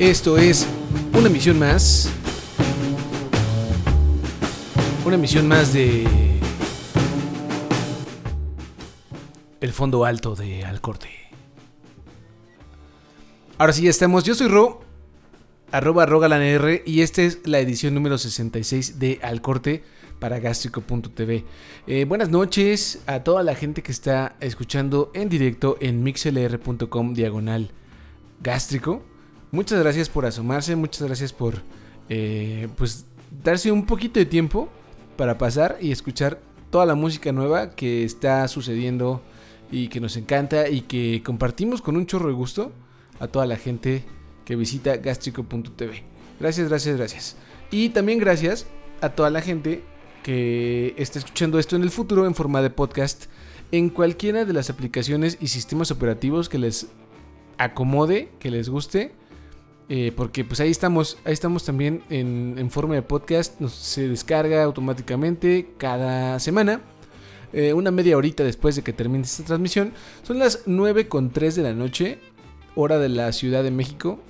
Esto es una emisión más. Una emisión más de. El fondo alto de Alcorte. Ahora sí, ya estamos. Yo soy Ro, arroba rogalanr, y esta es la edición número 66 de Alcorte para gástrico.tv. Eh, buenas noches a toda la gente que está escuchando en directo en mixlr.com diagonal gástrico. Muchas gracias por asomarse, muchas gracias por eh, pues darse un poquito de tiempo para pasar y escuchar toda la música nueva que está sucediendo y que nos encanta y que compartimos con un chorro de gusto a toda la gente que visita gastrico.tv. Gracias, gracias, gracias. Y también gracias a toda la gente que está escuchando esto en el futuro en forma de podcast en cualquiera de las aplicaciones y sistemas operativos que les acomode, que les guste eh, porque pues ahí estamos, ahí estamos también en, forma de podcast, se descarga automáticamente cada semana. Eh, una media horita después de que termine esta transmisión. Son las 9.3 de la noche, hora de la Ciudad de México.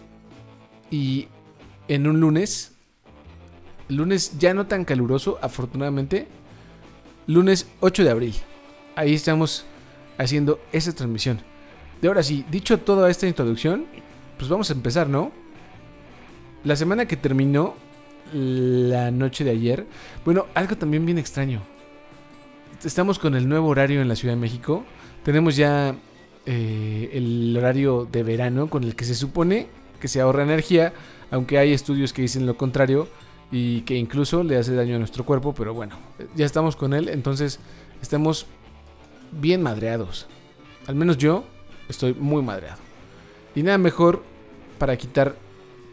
Y en un lunes, lunes ya no tan caluroso, afortunadamente, lunes 8 de abril. Ahí estamos haciendo esa transmisión. De ahora sí, dicho toda esta introducción, pues vamos a empezar, ¿no? La semana que terminó la noche de ayer, bueno, algo también bien extraño. Estamos con el nuevo horario en la Ciudad de México. Tenemos ya eh, el horario de verano con el que se supone que se ahorra energía, aunque hay estudios que dicen lo contrario y que incluso le hace daño a nuestro cuerpo, pero bueno, ya estamos con él, entonces estamos bien madreados. Al menos yo estoy muy madreado. Y nada mejor para quitar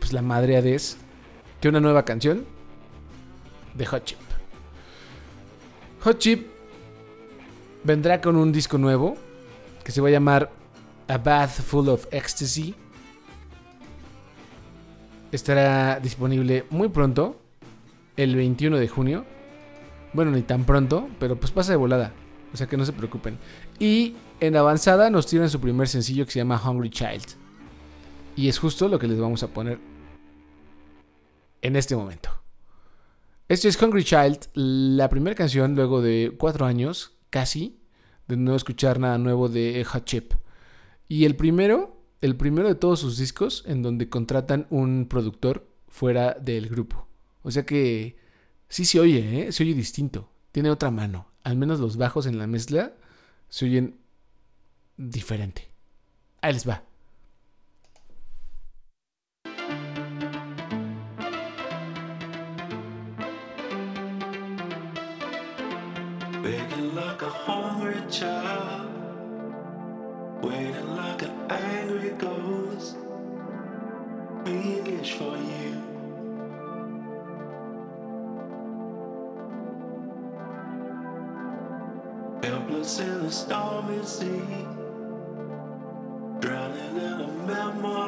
pues, la madre es que una nueva canción de Hot Chip. Hot Chip vendrá con un disco nuevo que se va a llamar A Bath Full of Ecstasy. Estará disponible muy pronto, el 21 de junio. Bueno, ni tan pronto, pero pues pasa de volada. O sea que no se preocupen. Y en avanzada nos tiran su primer sencillo que se llama Hungry Child. Y es justo lo que les vamos a poner en este momento. Esto es Hungry Child, la primera canción luego de cuatro años, casi, de no escuchar nada nuevo de Hot Chip. Y el primero, el primero de todos sus discos en donde contratan un productor fuera del grupo. O sea que sí se oye, ¿eh? se oye distinto, tiene otra mano. Al menos los bajos en la mezcla se oyen diferente. Ahí les va. Angry ghost, wish for you. Helpless in a stormy sea, drowning in a memory,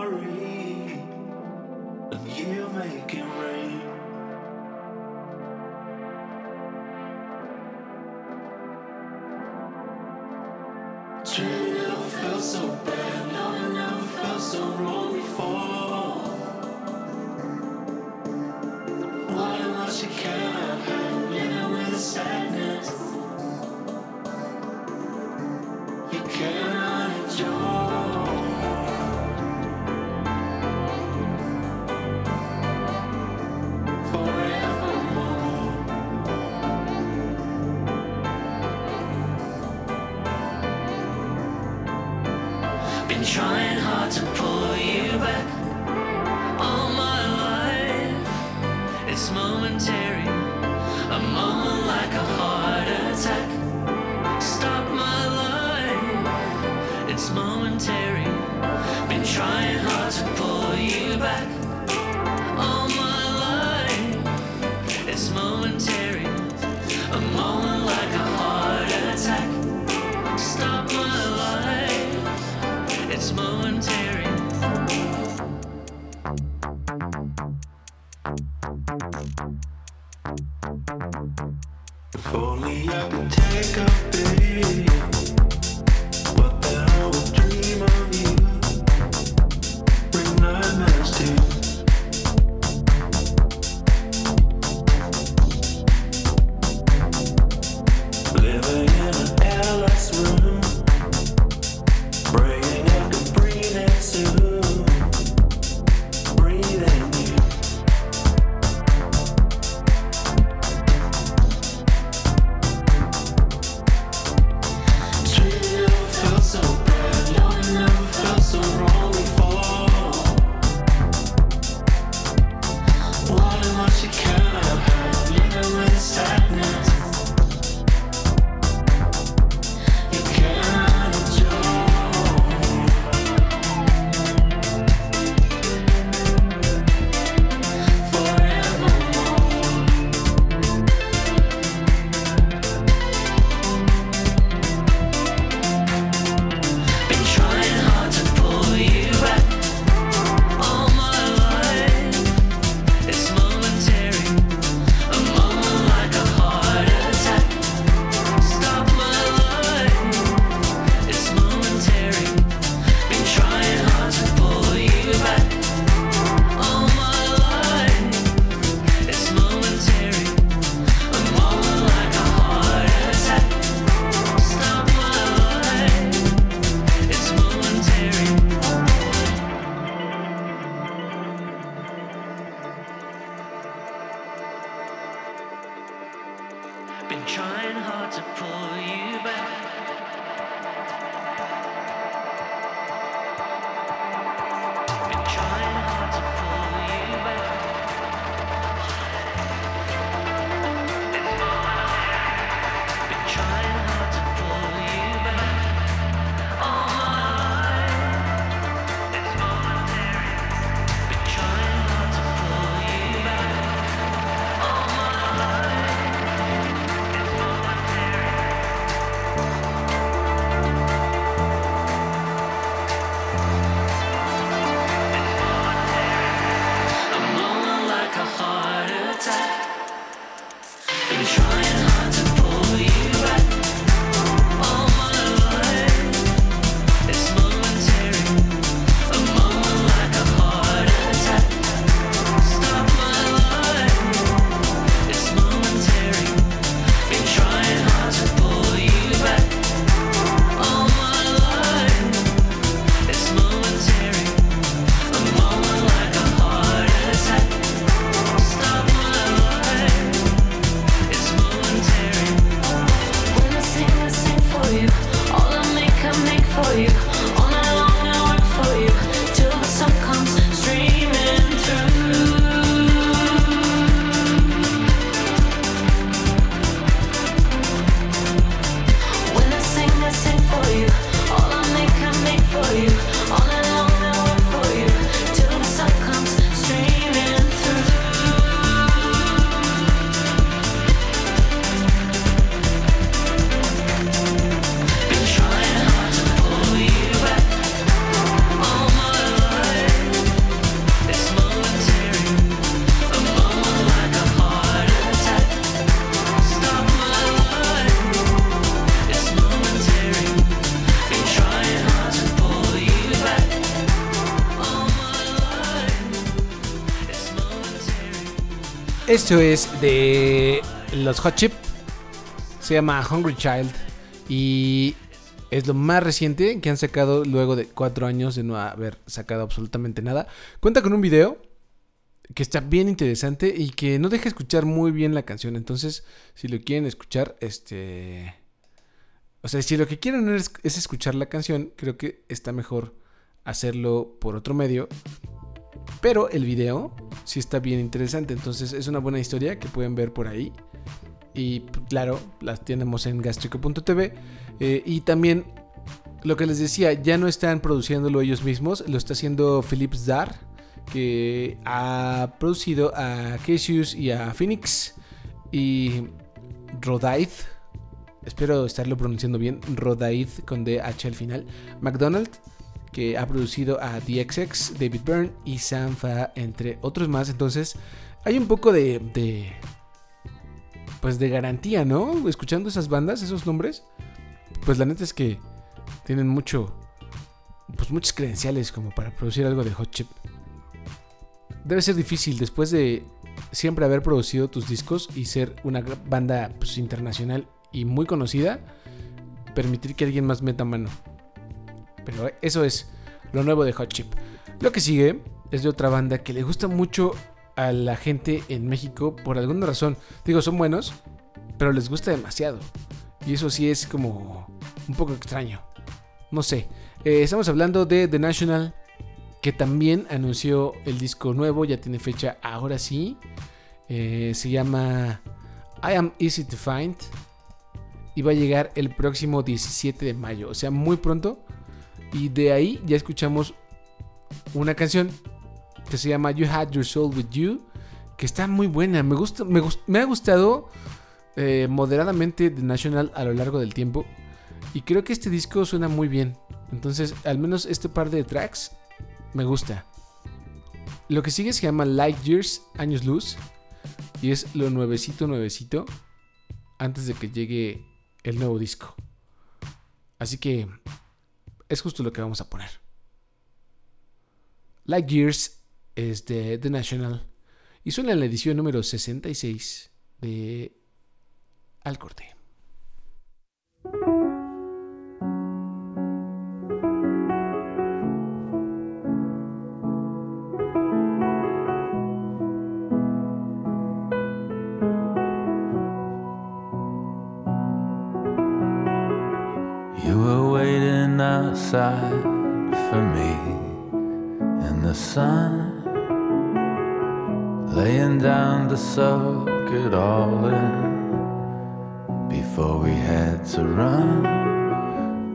Esto es de los Hot Chip. Se llama Hungry Child. Y es lo más reciente que han sacado luego de cuatro años de no haber sacado absolutamente nada. Cuenta con un video que está bien interesante y que no deja escuchar muy bien la canción. Entonces, si lo quieren escuchar, este... O sea, si lo que quieren es, es escuchar la canción, creo que está mejor hacerlo por otro medio pero el video sí está bien interesante. Entonces es una buena historia que pueden ver por ahí. Y claro, las tenemos en gastrico.tv. Eh, y también lo que les decía, ya no están produciéndolo ellos mismos. Lo está haciendo Philip Zar. Que ha producido a Cassius y a Phoenix. Y Rodaith. Espero estarlo pronunciando bien. Rodaith con DH al final. McDonald que ha producido a DXX, David Byrne y Sam Fa, entre otros más. Entonces, hay un poco de, de. Pues de garantía, ¿no? Escuchando esas bandas, esos nombres. Pues la neta es que tienen mucho. Pues muchas credenciales como para producir algo de hot chip. Debe ser difícil después de siempre haber producido tus discos y ser una banda pues, internacional y muy conocida. Permitir que alguien más meta mano. Pero eso es lo nuevo de Hot Chip. Lo que sigue es de otra banda que le gusta mucho a la gente en México por alguna razón. Digo, son buenos, pero les gusta demasiado. Y eso sí es como un poco extraño. No sé. Eh, estamos hablando de The National, que también anunció el disco nuevo, ya tiene fecha ahora sí. Eh, se llama I Am Easy to Find. Y va a llegar el próximo 17 de mayo. O sea, muy pronto. Y de ahí ya escuchamos una canción que se llama You Had Your Soul With You, que está muy buena. Me, gusta, me, ha gustado eh, moderadamente The National a lo largo del tiempo. Y creo que este disco suena muy bien. Entonces, al menos este par de tracks me gusta. Lo que sigue se llama Light Years, Años Luz. Y es lo nuevecito, nuevecito. Antes de que llegue el nuevo disco. Así que es justo lo que vamos a poner. Like Gears es de The National y suena en la edición número 66 de Al Corte. For me in the sun, laying down to soak it all in before we had to run.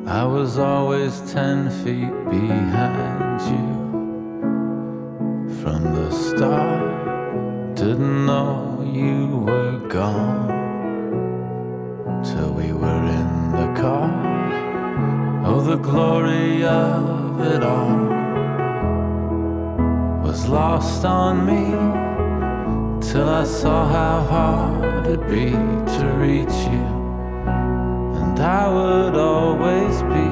I was always ten feet behind you lost on me till I saw how hard it'd be to reach you. And I would always be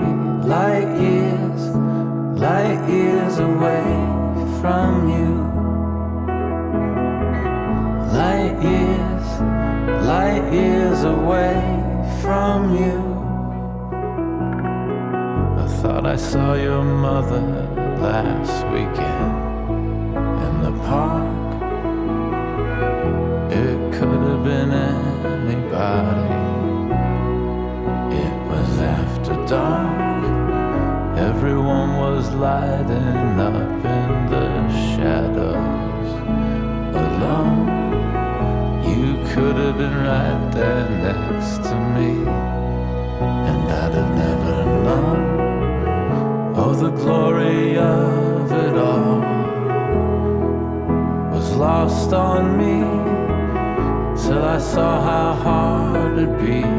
light years, light years away from you. Light years, light years away from you. I thought I saw your mother last weekend be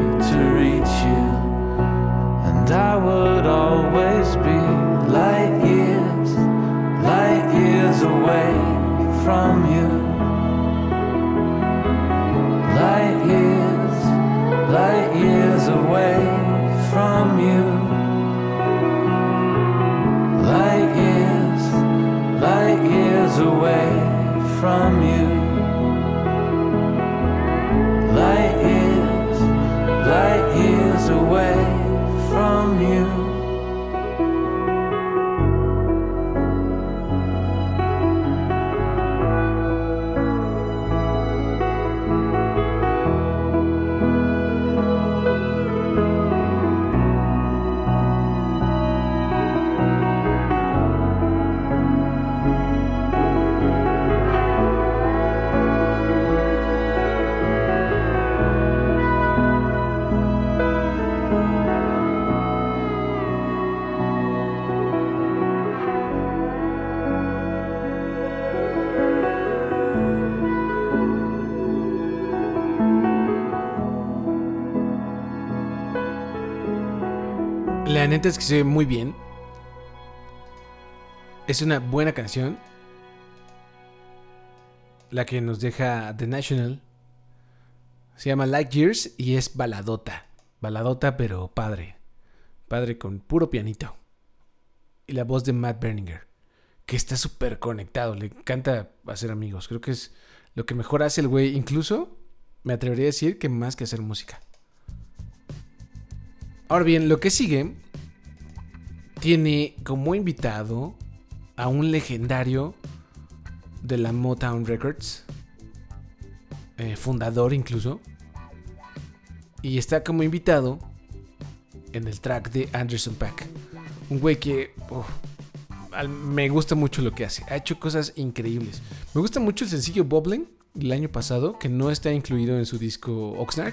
La neta es que se ve muy bien. Es una buena canción. La que nos deja The National. Se llama Like Years y es baladota. Baladota, pero padre. Padre con puro pianito. Y la voz de Matt Berninger. Que está súper conectado. Le encanta hacer amigos. Creo que es lo que mejor hace el güey. Incluso me atrevería a decir que más que hacer música. Ahora bien, lo que sigue tiene como invitado a un legendario de la Motown Records, eh, fundador incluso, y está como invitado en el track de Anderson Pack, un güey que me gusta mucho lo que hace, ha hecho cosas increíbles. Me gusta mucho el sencillo Bobbling el año pasado, que no está incluido en su disco Oxnard,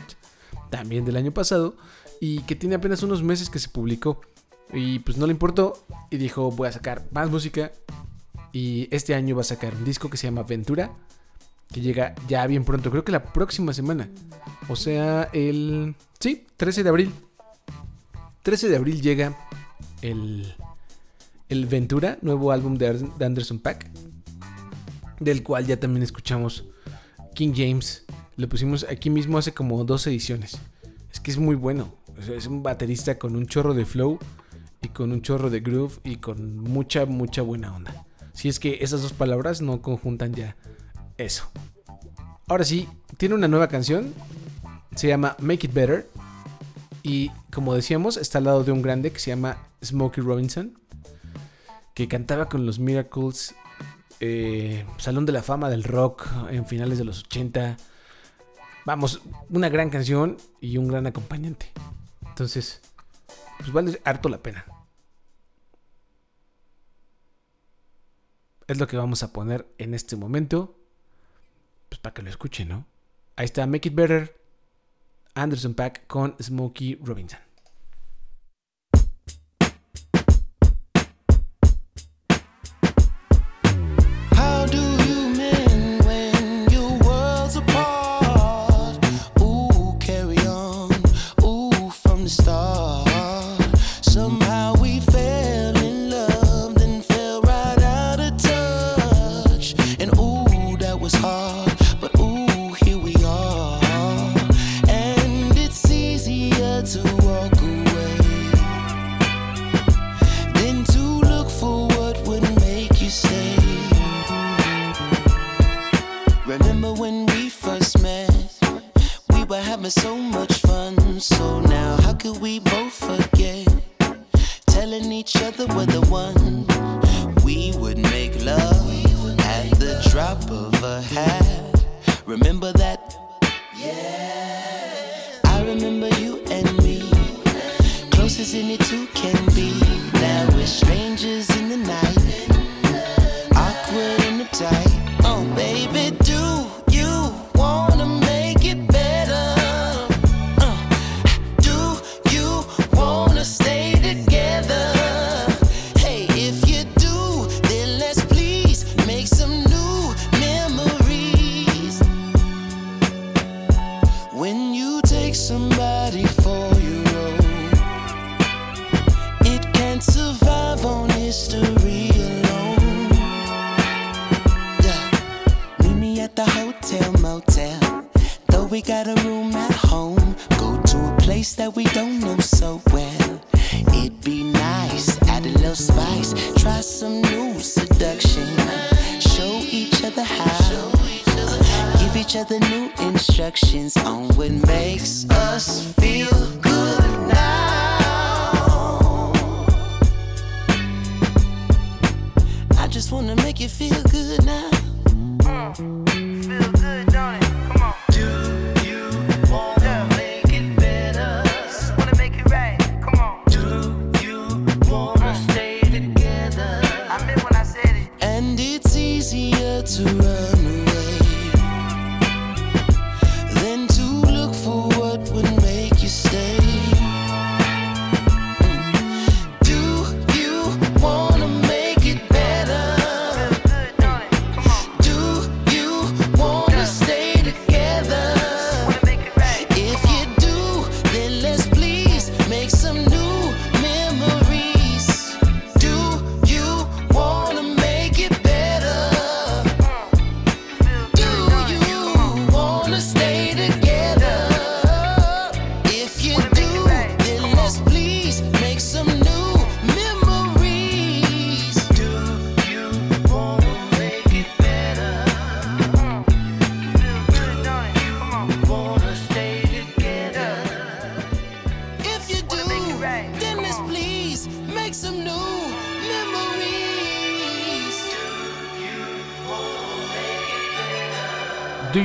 también del año pasado, y que tiene apenas unos meses que se publicó. Y pues no le importó y dijo voy a sacar más música. Y este año va a sacar un disco que se llama Ventura, que llega ya bien pronto, creo que la próxima semana. O sea, el... Sí, 13 de abril. 13 de abril llega el, el Ventura, nuevo álbum de Anderson Pack, del cual ya también escuchamos King James. Lo pusimos aquí mismo hace como dos ediciones. Es que es muy bueno. Es un baterista con un chorro de flow y con un chorro de groove y con mucha, mucha buena onda. Si es que esas dos palabras no conjuntan ya eso. Ahora sí, tiene una nueva canción. Se llama Make It Better. Y como decíamos, está al lado de un grande que se llama Smokey Robinson. Que cantaba con los Miracles. eh, Salón de la Fama del Rock en finales de los 80. Vamos, una gran canción y un gran acompañante. Entonces, pues vale harto la pena. Es lo que vamos a poner en este momento. Pues para que lo escuchen, ¿no? Ahí está Make It Better, Anderson Pack con Smokey Robinson.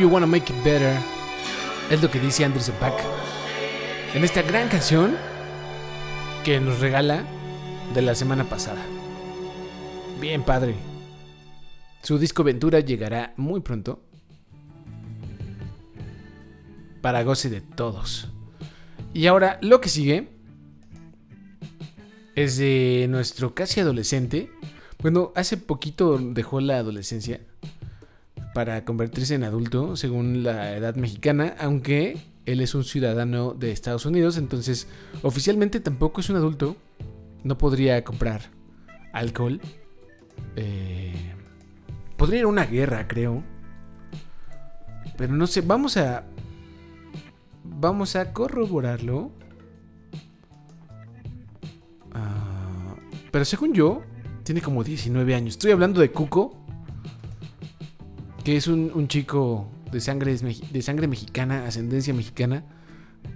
You Wanna Make It Better? Es lo que dice Anderson Pack. En esta gran canción que nos regala de la semana pasada. Bien padre. Su disco Ventura llegará muy pronto. Para goce de todos. Y ahora lo que sigue es de nuestro casi adolescente. Bueno, hace poquito dejó la adolescencia para convertirse en adulto según la edad mexicana, aunque él es un ciudadano de Estados Unidos, entonces oficialmente tampoco es un adulto, no podría comprar alcohol. Eh, podría ir a una guerra, creo. Pero no sé, vamos a... Vamos a corroborarlo. Ah, pero según yo, tiene como 19 años. Estoy hablando de Cuco, que es un, chico de sangre, de sangre mexicana, ascendencia mexicana,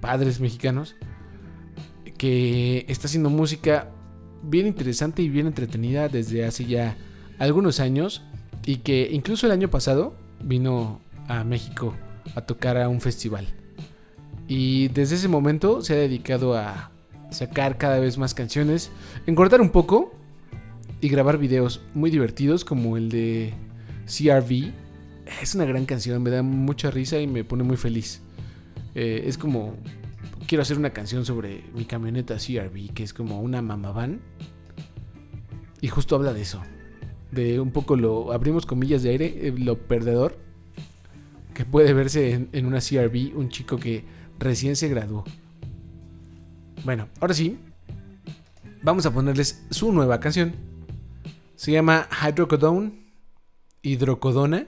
padres mexicanos, que está haciendo música bien interesante y bien entretenida desde hace ya algunos años y que incluso el año pasado vino a México a tocar a un festival. Y desde ese momento se ha dedicado a sacar cada vez más canciones, engordar un poco y grabar videos muy divertidos como el de CRV. Es una gran canción, me da mucha risa y me pone muy feliz. Eh, es como, quiero hacer una canción sobre mi camioneta CRV, que es como una mamavan. Y justo habla de eso. De un poco lo, abrimos comillas de aire, eh, lo perdedor que puede verse en, una CRV, un chico que recién se graduó. Bueno, ahora sí, vamos a ponerles su nueva canción. Se llama Hydrocodone, Hidrocodona,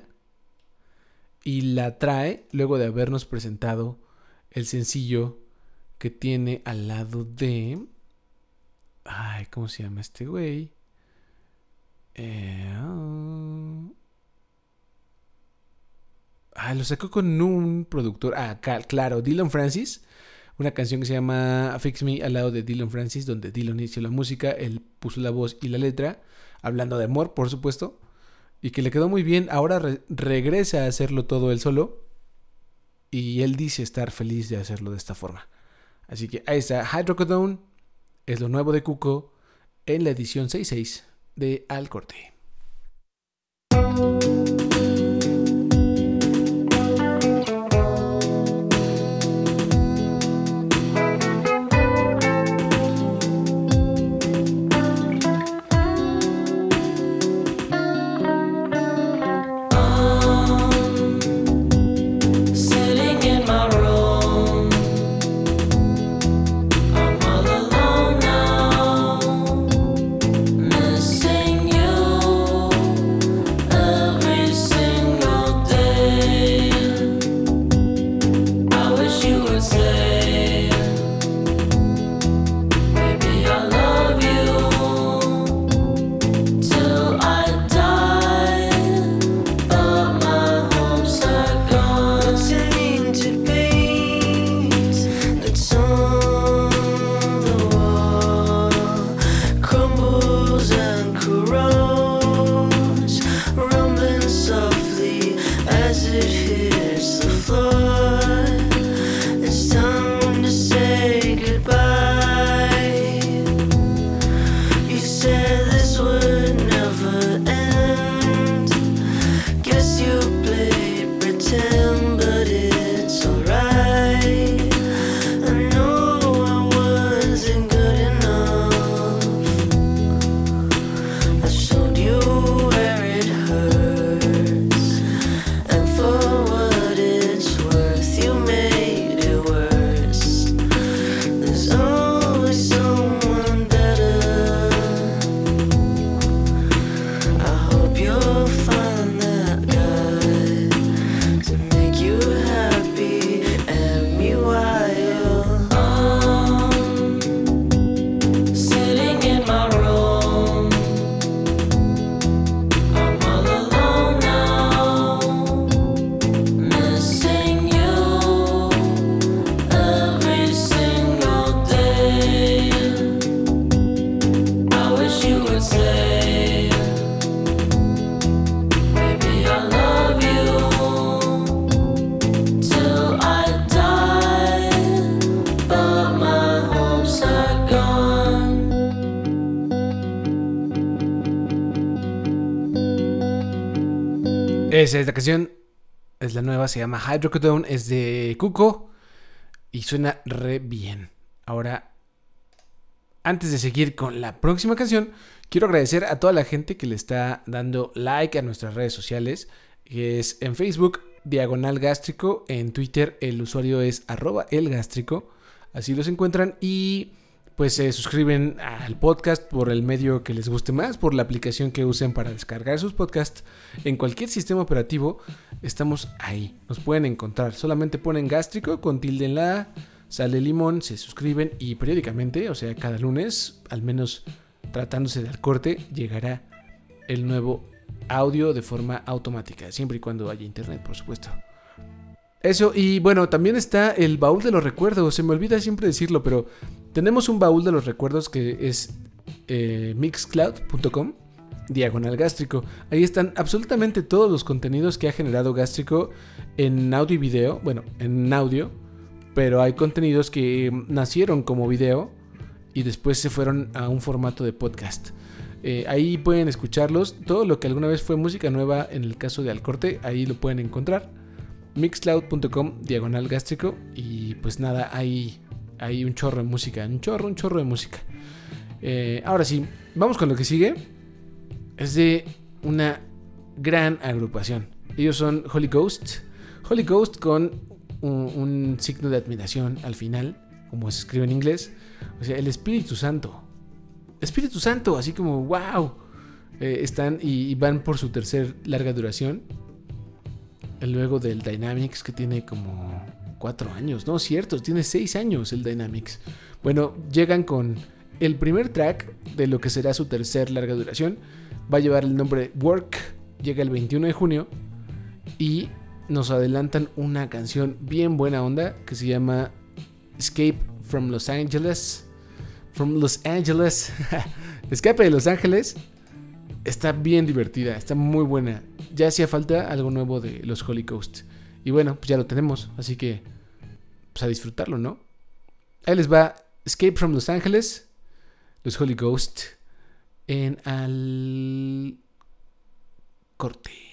y la trae luego de habernos presentado el sencillo que tiene al lado de... Ay, ¿cómo se llama este güey? Eh, ah, lo sacó con un productor. Ah, claro, Dylan Francis. Una canción que se llama Fix Me al lado de Dylan Francis, donde Dylan hizo la música, él puso la voz y la letra, hablando de amor, por supuesto, y que le quedó muy bien. Ahora re- regresa a hacerlo todo él solo, y él dice estar feliz de hacerlo de esta forma. Así que ahí está, Hydrocodone es lo nuevo de Cuco en la edición 66 de Al Corte. Es la canción, es la nueva, se llama Hydrocodone, es de Cuco. Y suena re bien. Ahora, antes de seguir con la próxima canción, quiero agradecer a toda la gente que le está dando like a nuestras redes sociales, que es en Facebook, Diagonal Gástrico, en Twitter el usuario es arroba elgástrico, así los encuentran y pues se suscriben al podcast por el medio que les guste más, por la aplicación que usen para descargar sus podcasts. En cualquier sistema operativo estamos ahí, nos pueden encontrar. Solamente ponen gástrico con tilde en la sale limón, se suscriben y periódicamente, o sea, cada lunes, al menos tratándose del corte, llegará el nuevo audio de forma automática, siempre y cuando haya internet, por supuesto. Eso, y bueno, también está el baúl de los recuerdos. Se me olvida siempre decirlo, pero tenemos un baúl de los recuerdos que es eh, mixcloud.com, diagonal gástrico. Ahí están absolutamente todos los contenidos que ha generado gástrico en audio y video. Bueno, en audio, pero hay contenidos que nacieron como video y después se fueron a un formato de podcast. Eh, ahí pueden escucharlos. Todo lo que alguna vez fue música nueva en el caso de Alcorte, ahí lo pueden encontrar. Mixcloud.com diagonal gástrico. Y pues nada, hay, hay un chorro de música. Un chorro, un chorro de música. Eh, ahora sí, vamos con lo que sigue. Es de una gran agrupación. Ellos son Holy Ghost. Holy Ghost con un, signo de admiración al final, como se escribe en inglés. O sea, el Espíritu Santo. Espíritu Santo, así como, wow. Eh, están y, y van por su tercer larga duración. Luego del Dynamics que tiene como cuatro años. No, cierto, tiene seis años el Dynamics. Bueno, llegan con el primer track de lo que será su tercer larga duración. Va a llevar el nombre Work. Llega el 21 de junio. Y nos adelantan una canción bien buena onda que se llama Escape from Los Angeles. From Los Angeles. Escape de Los Ángeles. Está bien divertida, está muy buena. Ya hacía falta algo nuevo de los Holy Ghost. Y bueno, pues ya lo tenemos, así que pues a disfrutarlo, ¿no? Ahí les va Escape from Los Ángeles, los Holy Ghost, en al corte.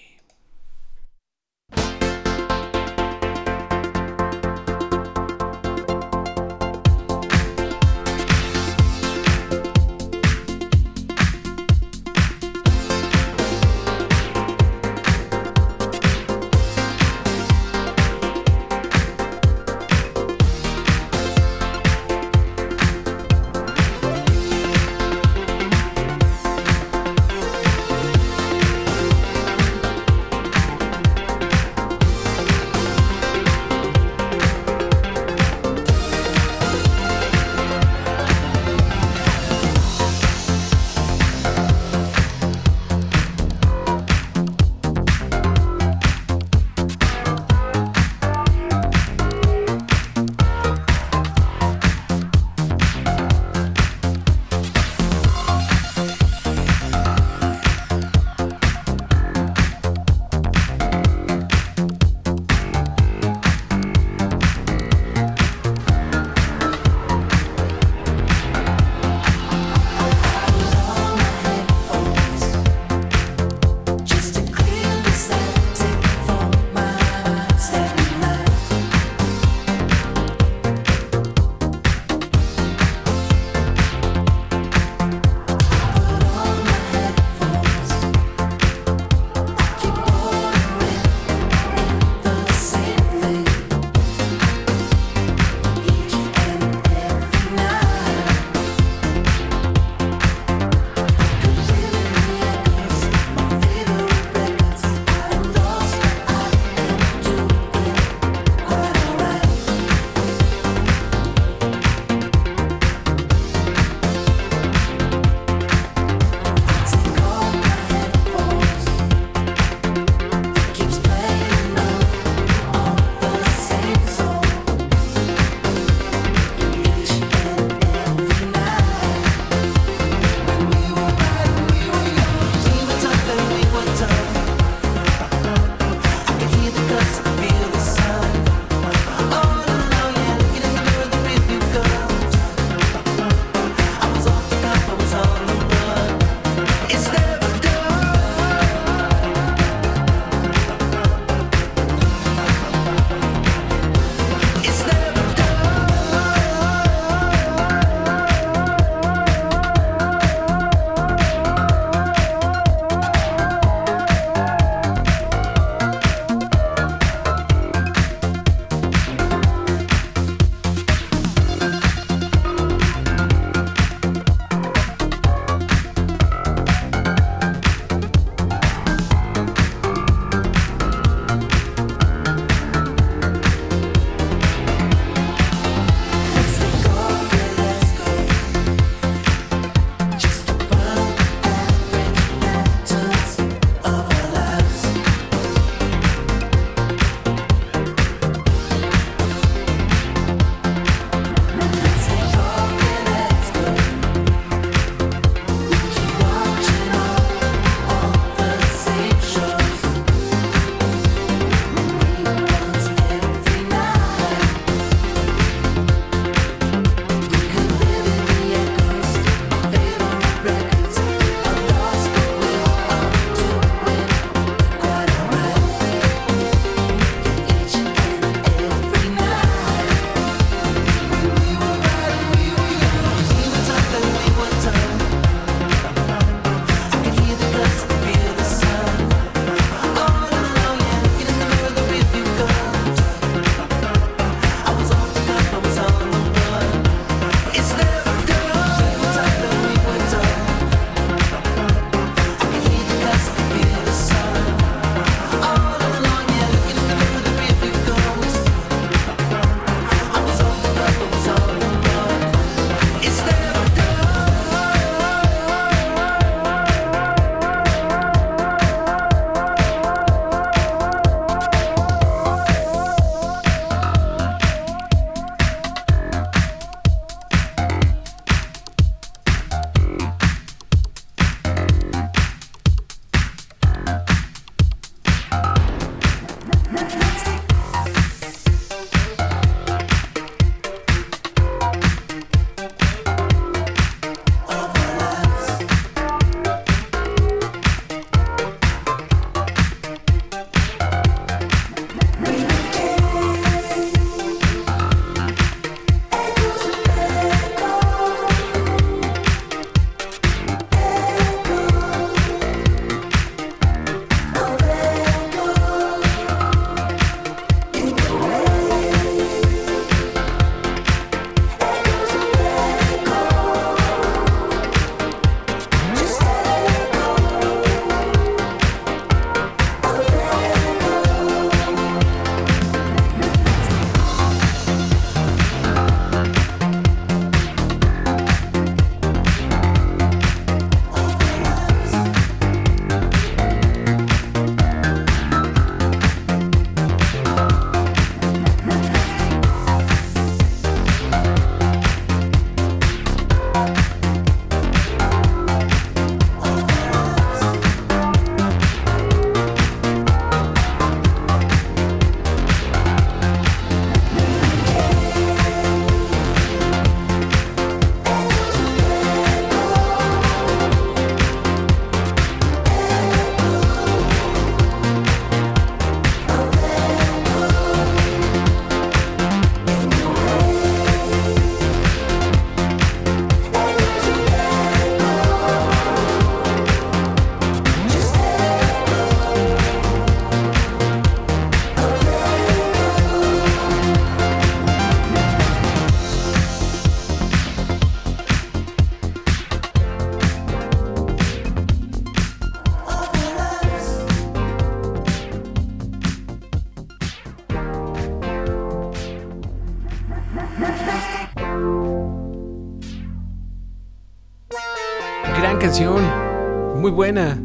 Buena.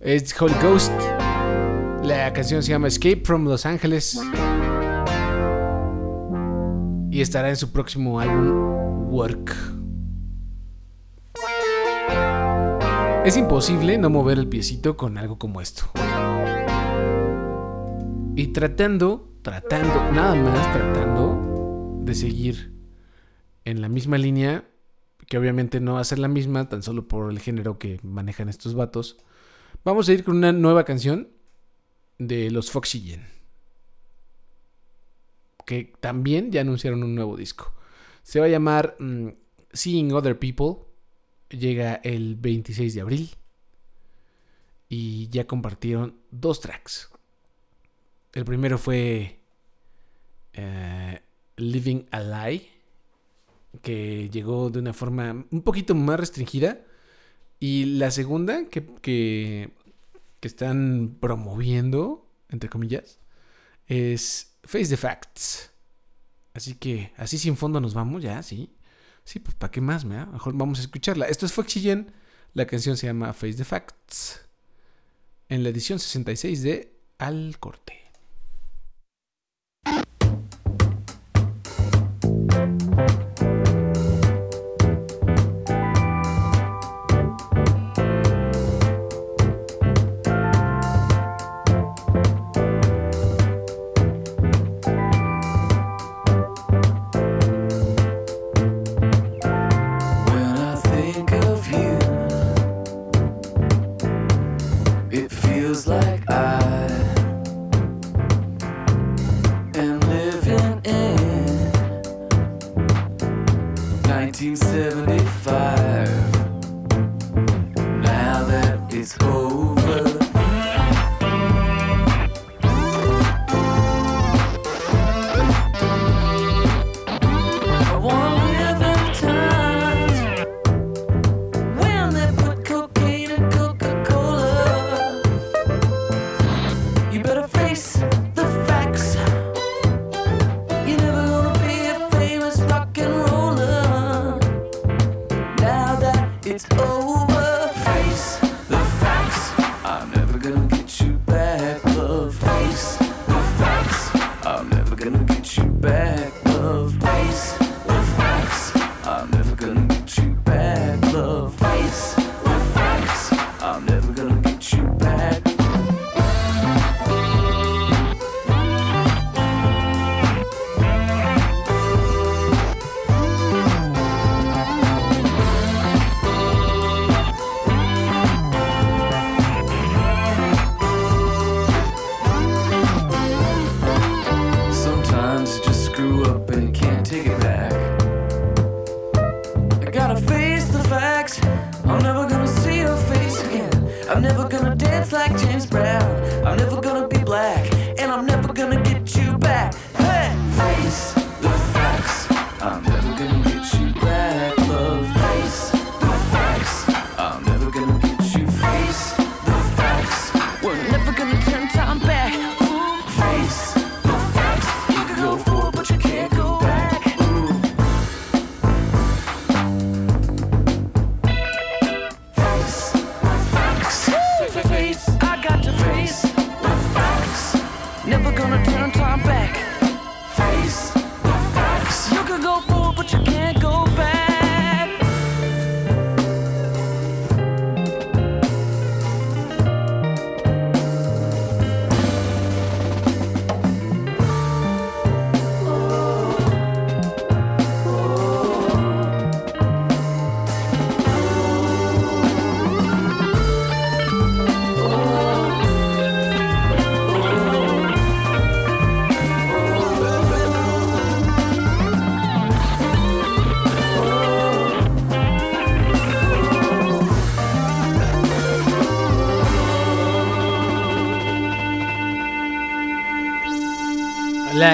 Es Holy Ghost. La canción se llama Escape from Los Angeles. Y estará en su próximo álbum Work. Es imposible no mover el piecito con algo como esto. Y tratando, tratando, nada más tratando de seguir en la misma línea, que obviamente no va a ser la misma, tan solo por el género que manejan estos vatos. Vamos a ir con una nueva canción de los Foxy Gen. Que también ya anunciaron un nuevo disco. Se va a llamar mm, Seeing Other People. Llega el 26 de abril. Y ya compartieron dos tracks. El primero fue eh, Living a Lie. Que llegó de una forma un poquito más restringida. Y la segunda que, que, están promoviendo, entre comillas, es Face the Facts. Así que así sin fondo nos vamos, ya, sí. Sí, pues ¿para qué más? mea? Mejor vamos a escucharla. Esto es Foxy Gen. La canción se llama Face the Facts. En la edición 66 de Al Corte.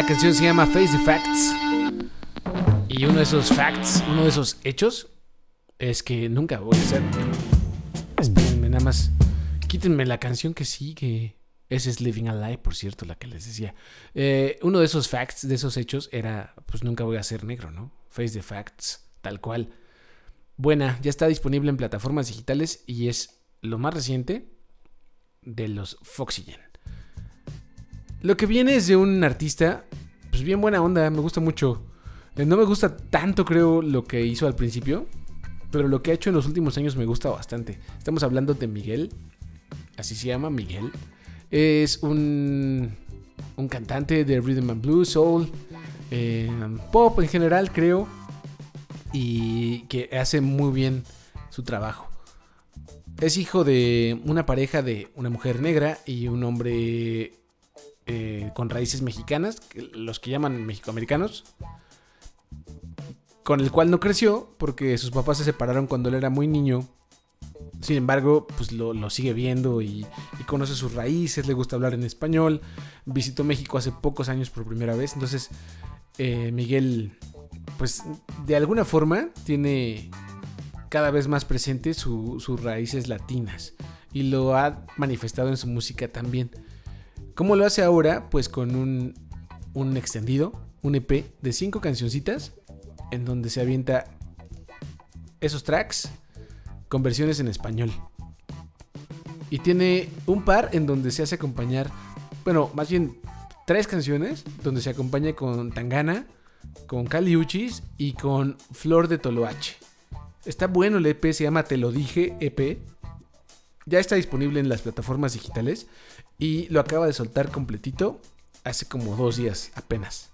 Canción se llama Face the Facts. Y uno de esos facts, uno de esos hechos, es que nunca voy a hacer. Espérenme, nada más. Quítenme la canción que sigue. Ese es Living Alive, por cierto, la que les decía. Eh, uno de esos facts, de esos hechos, era: pues nunca voy a ser negro, ¿no? Face the Facts, tal cual. buena. Ya está disponible en plataformas digitales y es lo más reciente de los Foxygen. Lo que viene es de un artista, pues bien buena onda, me gusta mucho. Eh, No me gusta tanto, creo, lo que hizo al principio, pero lo que ha hecho en los últimos años me gusta bastante. Estamos hablando de Miguel, así se llama Miguel. Es un, un cantante de rhythm and blues, soul, eh, pop en general, creo, y que hace muy bien su trabajo. Es hijo de una pareja de una mujer negra y un hombre eh, con raíces mexicanas, los que llaman mexicoamericanos, con el cual no creció porque sus papás se separaron cuando él era muy niño. Sin embargo, pues lo, sigue viendo y, conoce sus raíces, le gusta hablar en español. Visitó México hace pocos años por primera vez. Entonces, eh, Miguel, pues de alguna forma tiene cada vez más presente su- sus raíces latinas y lo ha manifestado en su música también. ¿Cómo lo hace ahora? Pues con un, un extendido, un EP de cinco cancioncitas en donde se avienta esos tracks con versiones en español. Y tiene un par en donde se hace acompañar, bueno, más bien tres canciones donde se acompaña con Tangana, con Cali Uchis y con Flor de Toloache. Está bueno el EP, se llama Te lo dije EP. Ya está disponible en las plataformas digitales y lo acaba de soltar completito hace como dos días apenas.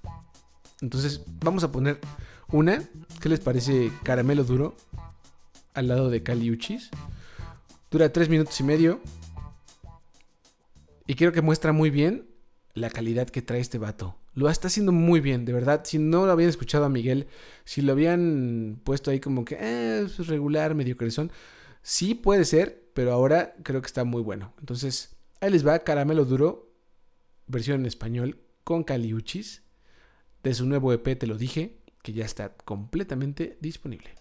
Entonces vamos a poner una, ¿qué les parece? Caramelo duro al lado de Cali Uchis. Dura tres minutos y medio. Y creo que muestra muy bien la calidad que trae este vato. Lo está haciendo muy bien, de verdad. Si no lo habían escuchado a Miguel, si lo habían puesto ahí como que eh, es regular, medio crezón, sí puede ser, pero ahora creo que está muy bueno. Entonces, ahí les va Caramelo Duro, versión en español con Caliuchis, de su nuevo EP, te lo dije, que ya está completamente disponible.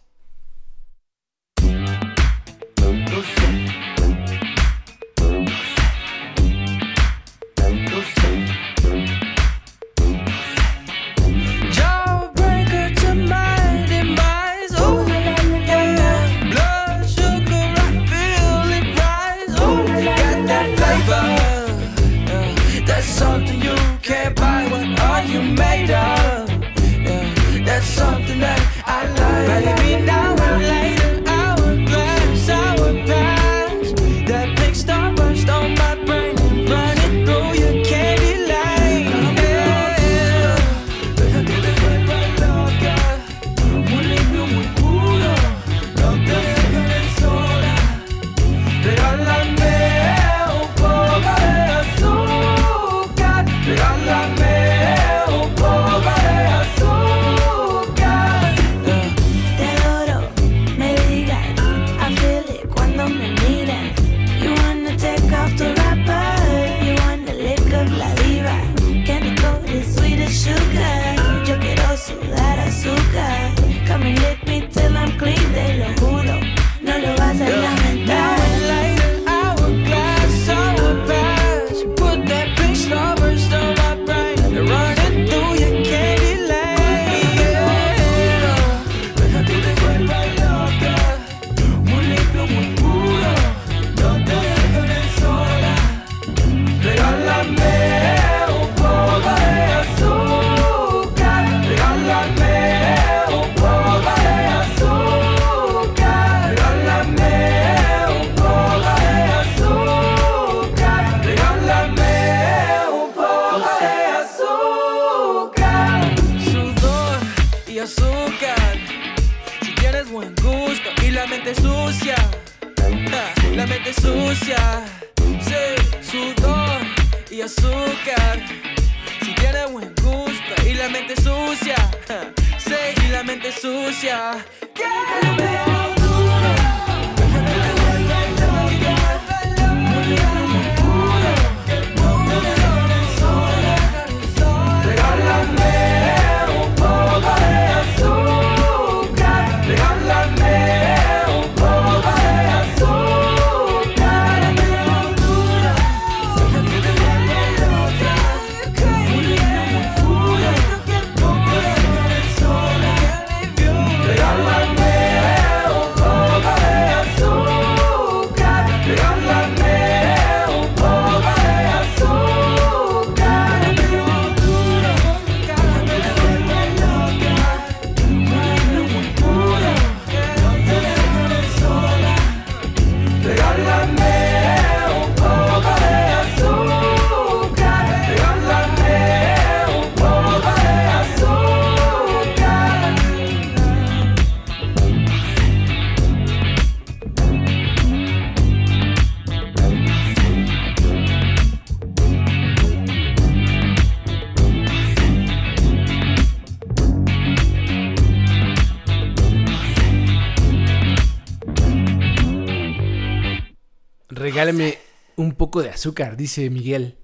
De azúcar, dice Miguel.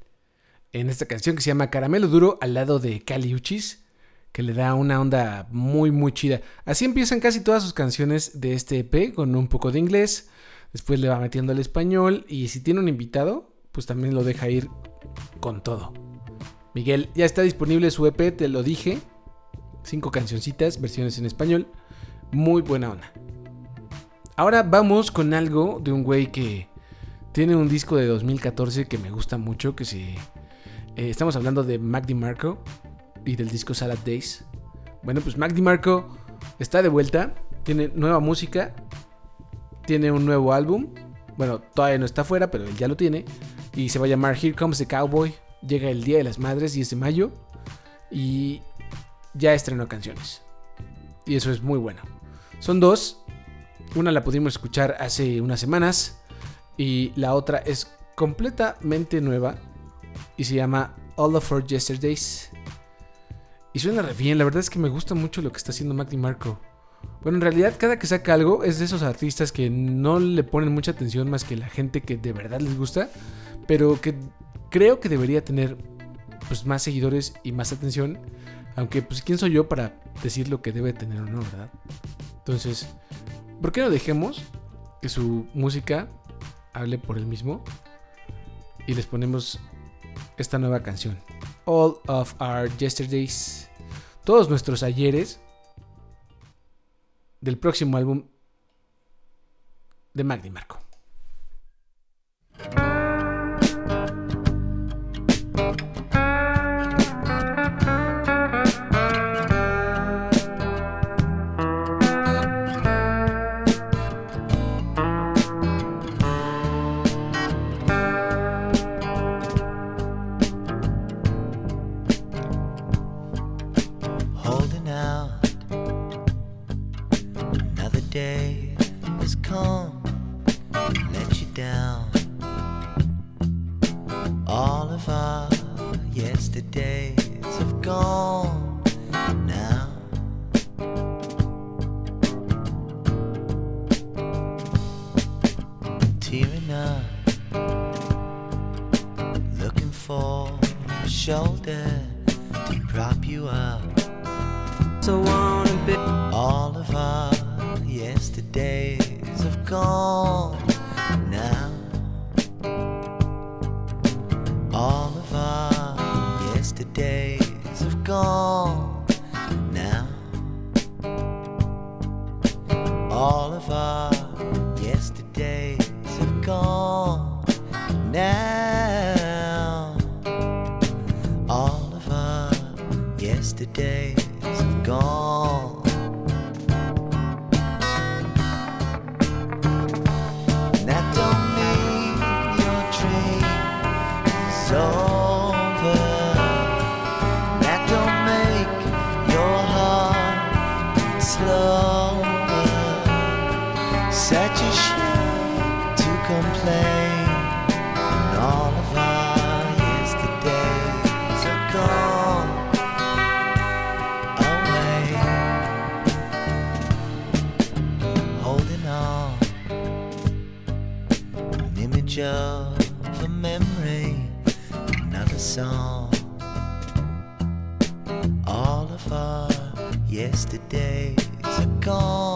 En esta canción que se llama Caramelo Duro al lado de Cali Uchis, que le da una onda muy, muy chida. Así empiezan casi todas sus canciones de este EP, con un poco de inglés. Después le va metiendo el español. Y si tiene un invitado, pues también lo deja ir con todo. Miguel, ya está disponible su EP, te lo dije. Cinco cancioncitas, versiones en español. Muy buena onda. Ahora vamos con algo de un güey que tiene un disco de 2014 que me gusta mucho, que se... eh, estamos hablando de Mac DiMarco y del disco Salad Days. Bueno, pues Mac DiMarco está de vuelta, tiene nueva música, tiene un nuevo álbum. Bueno, todavía no está fuera, pero él ya lo tiene. Y se va a llamar Here Comes the Cowboy. Llega el Día de las Madres, 10 de mayo. Y ya estrenó canciones. Y eso es muy bueno. Son dos. Una la pudimos escuchar hace unas semanas. Y la otra es completamente nueva. Y se llama All of Our Yesterdays. Y suena re bien. La verdad es que me gusta mucho lo que está haciendo Mac Marco. Bueno, en realidad cada que saca algo es de esos artistas que no le ponen mucha atención más que la gente que de verdad les gusta. Pero que creo que debería tener pues más seguidores y más atención. Aunque pues quién soy yo para decir lo que debe tener o no, ¿verdad? Entonces, ¿por qué no dejemos que su música hable por él mismo? Y les ponemos esta nueva canción. All of Our Yesterdays. Todos nuestros ayeres del próximo álbum de Magdi Marco. Yesterdays have gone now. Tearing up, looking for a shoulder to prop you up. So wanna be All of our yesterdays have gone gone now. All of our song. All of our yesterdays are gone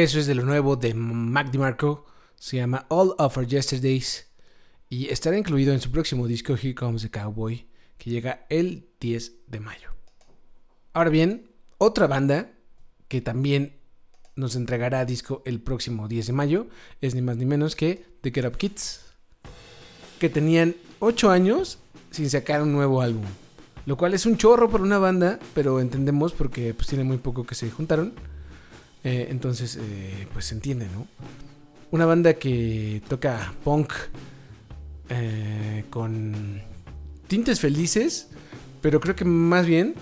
Eso es de lo nuevo de Mac DiMarco. Se llama All of Our Yesterdays. Y estará incluido en su próximo disco Here Comes the Cowboy, que llega el 10 de mayo. Ahora bien, otra banda que también nos entregará disco el próximo 10 de mayo es ni más ni menos que The Get Up Kids, que tenían 8 años sin sacar un nuevo álbum. Lo cual es un chorro por una banda, pero entendemos porque pues tiene muy poco que se juntaron. Eh, entonces, eh, pues se entiende, ¿no? Una banda que toca punk eh, con tintes felices, pero creo que más bien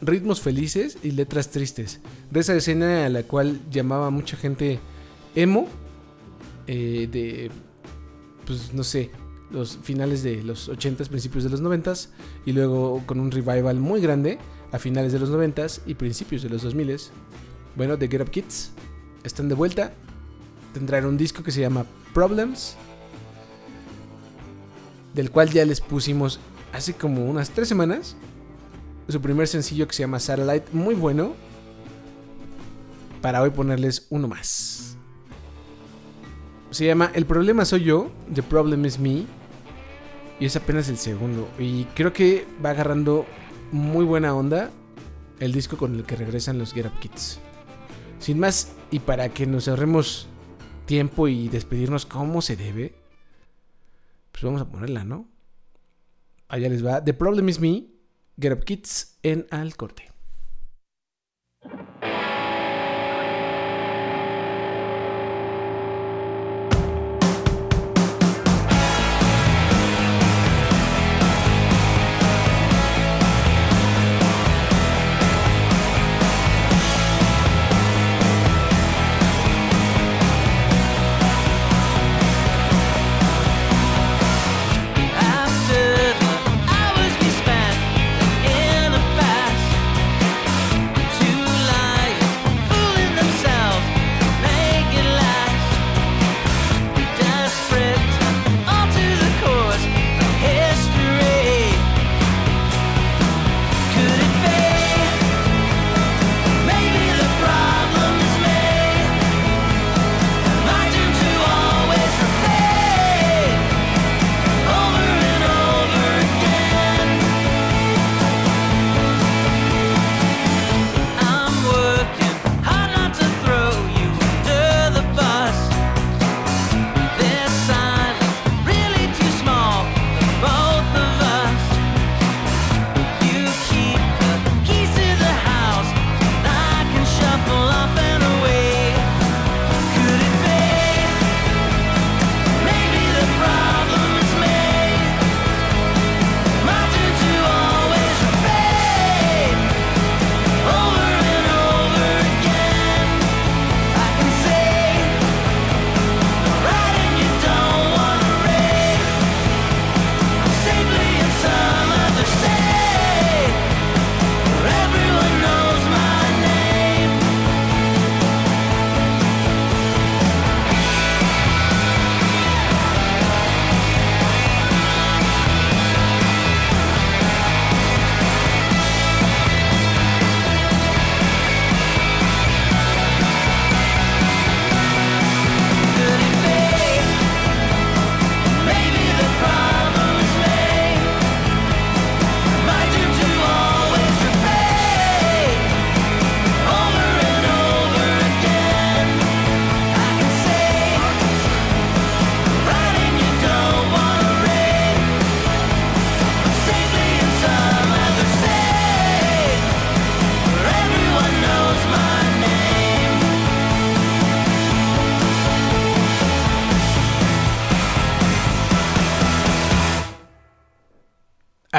ritmos felices y letras tristes. De esa escena a la cual llamaba mucha gente emo, de, pues no sé, los finales de los 80s, principios de los 90s, y luego con un revival muy grande a finales de los 90s y principios de los 2000s. Bueno, The Get Up Kids están de vuelta. Tendrán un disco que se llama Problems, del cual ya les pusimos hace como unas tres semanas su primer sencillo que se llama Satellite, muy bueno. Para hoy ponerles uno más. Se llama El problema soy yo, The Problem is Me. Y es apenas el segundo. Y creo que va agarrando muy buena onda el disco con el que regresan los Get Up Kids. Sin más, y para que nos ahorremos tiempo y despedirnos como se debe, pues vamos a ponerla, ¿no? Allá les va. The Problem is Me, Get Up Kids en Al Corte.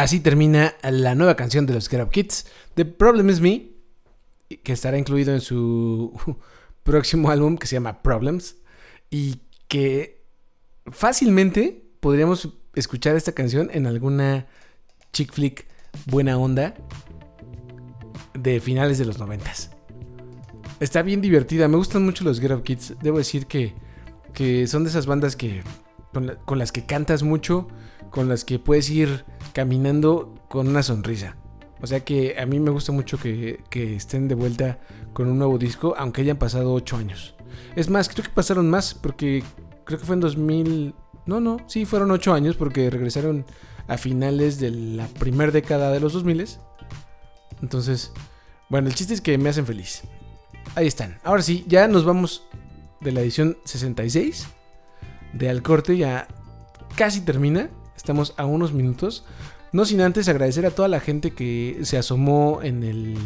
Así termina la nueva canción de los Get Up Kids, The Problem Is Me, que estará incluido en su próximo álbum que se llama Problems, y que fácilmente podríamos escuchar esta canción en alguna chick flick buena onda de finales de los noventas. Está bien divertida, me gustan mucho los Get Up Kids, debo decir que, que son de esas bandas que con, la- con las que cantas mucho, con las que puedes ir caminando con una sonrisa. O sea que a mí me gusta mucho que, estén de vuelta con un nuevo disco, aunque hayan pasado 8 años. Es más, creo que pasaron más, porque creo que fue en 2000... No, no, sí, fueron 8 años porque regresaron a finales de la primera década de los 2000. Entonces, bueno, el chiste es que me hacen feliz. Ahí están. Ahora sí, ya nos vamos de la edición 66 de Al Corte, ya casi termina. Estamos a unos minutos. No sin antes agradecer a toda la gente que se asomó en el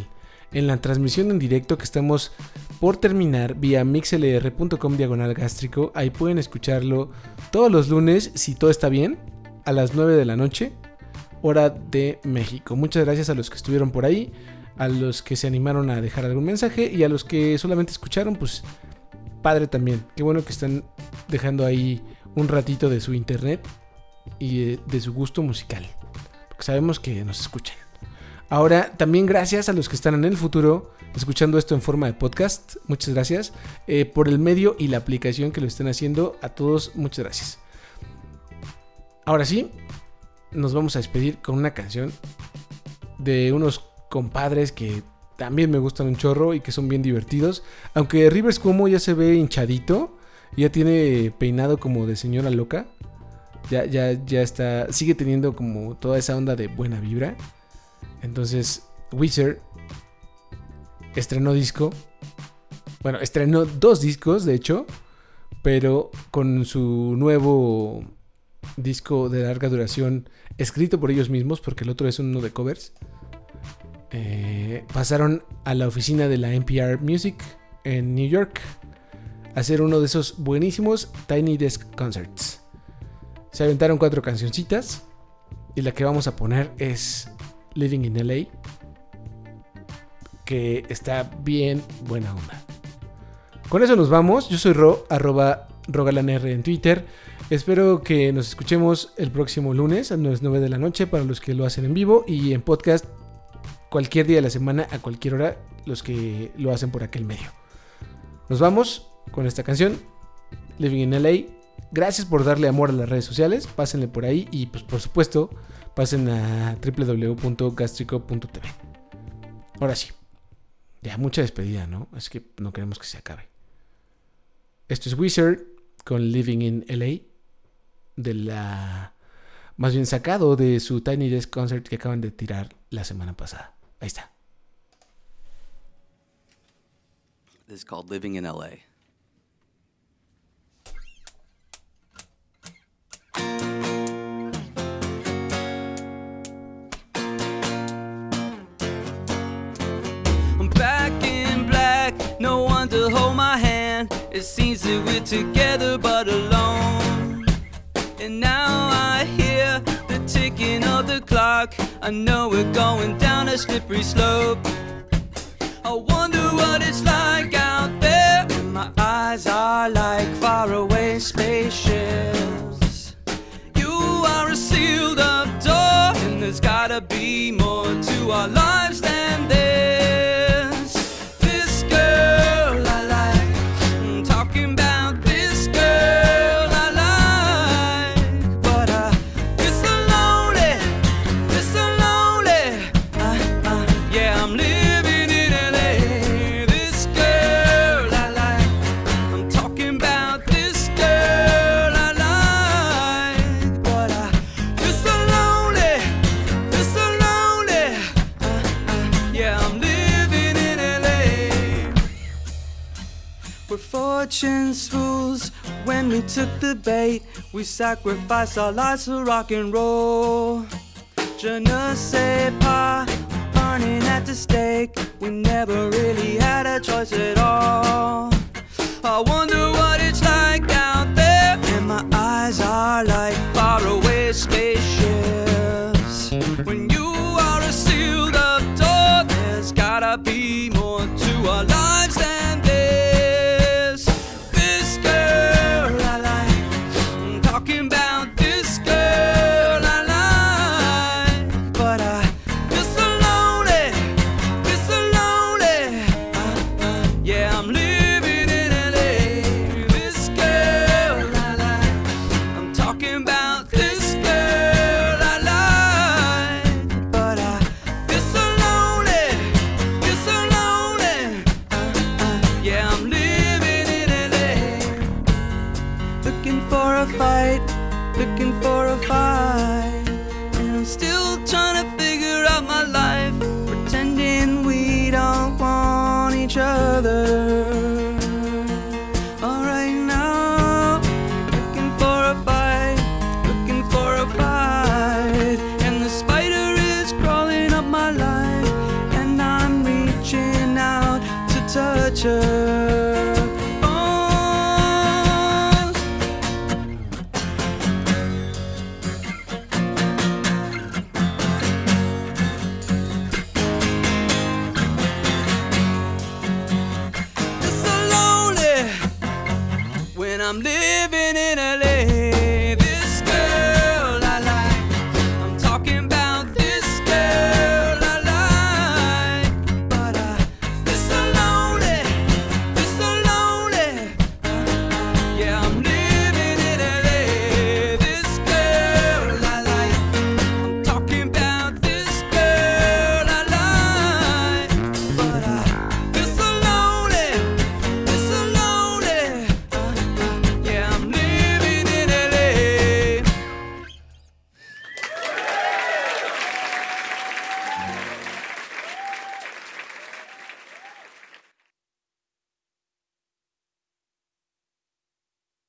en la transmisión en directo que estamos por terminar vía mixlr.com diagonal gástrico. Ahí pueden escucharlo todos los lunes, si todo está bien, a las 9 de la noche, hora de México. Muchas gracias a los que estuvieron por ahí, a los que se animaron a dejar algún mensaje y a los que solamente escucharon, pues padre también. Qué bueno que están dejando ahí un ratito de su internet y de, su gusto musical. Porque sabemos que nos escuchan. Ahora, también gracias a los que están en el futuro escuchando esto en forma de podcast. Muchas gracias eh, por el medio y la aplicación que lo estén haciendo. A todos, muchas gracias. Ahora sí, nos vamos a despedir con una canción de unos compadres que también me gustan un chorro y que son bien divertidos. Aunque Rivers Cuomo ya se ve hinchadito, ya tiene peinado como de señora loca. Ya, ya, ya está, sigue teniendo como toda esa onda de buena vibra. Entonces, Wizard estrenó disco. Bueno, estrenó dos discos, de hecho. Pero con su nuevo disco de larga duración, escrito por ellos mismos, porque el otro es uno de covers. eh, pasaron a la oficina de la NPR Music en New York a hacer uno de esos buenísimos Tiny Desk Concerts. Se aventaron cuatro cancioncitas y la que vamos a poner es Living in LA, que está bien buena onda. Con eso nos vamos. Yo soy Ro, arroba rogalanr en Twitter. Espero que nos escuchemos el próximo lunes a las 9 de la noche para los que lo hacen en vivo y en podcast cualquier día de la semana a cualquier hora los que lo hacen por aquel medio. Nos vamos con esta canción, Living in LA. Gracias por darle amor a las redes sociales. Pásenle por ahí y pues por supuesto pasen a www.gastrico.tv. Ahora sí. Ya, mucha despedida, ¿no? Es que no queremos que se acabe. Esto es Wizard con Living in LA. De la. Más bien sacado de su Tiny Desk Concert que acaban de tirar la semana pasada. Ahí está. This is called Living in LA. It seems that we're together but alone. And now I hear the ticking of the clock. I know we're going down a slippery slope. I wonder what it's like out there. And my eyes are like faraway spaceships. Fortune smooths when we took the bait, we sacrificed our lives for rock and roll. Je ne sais pas, burning at the stake. We never really had a choice at all. I wonder what it's like out there, and my eyes are like faraway spaceships. When you are a sealed up door, there's gotta be more to our lives than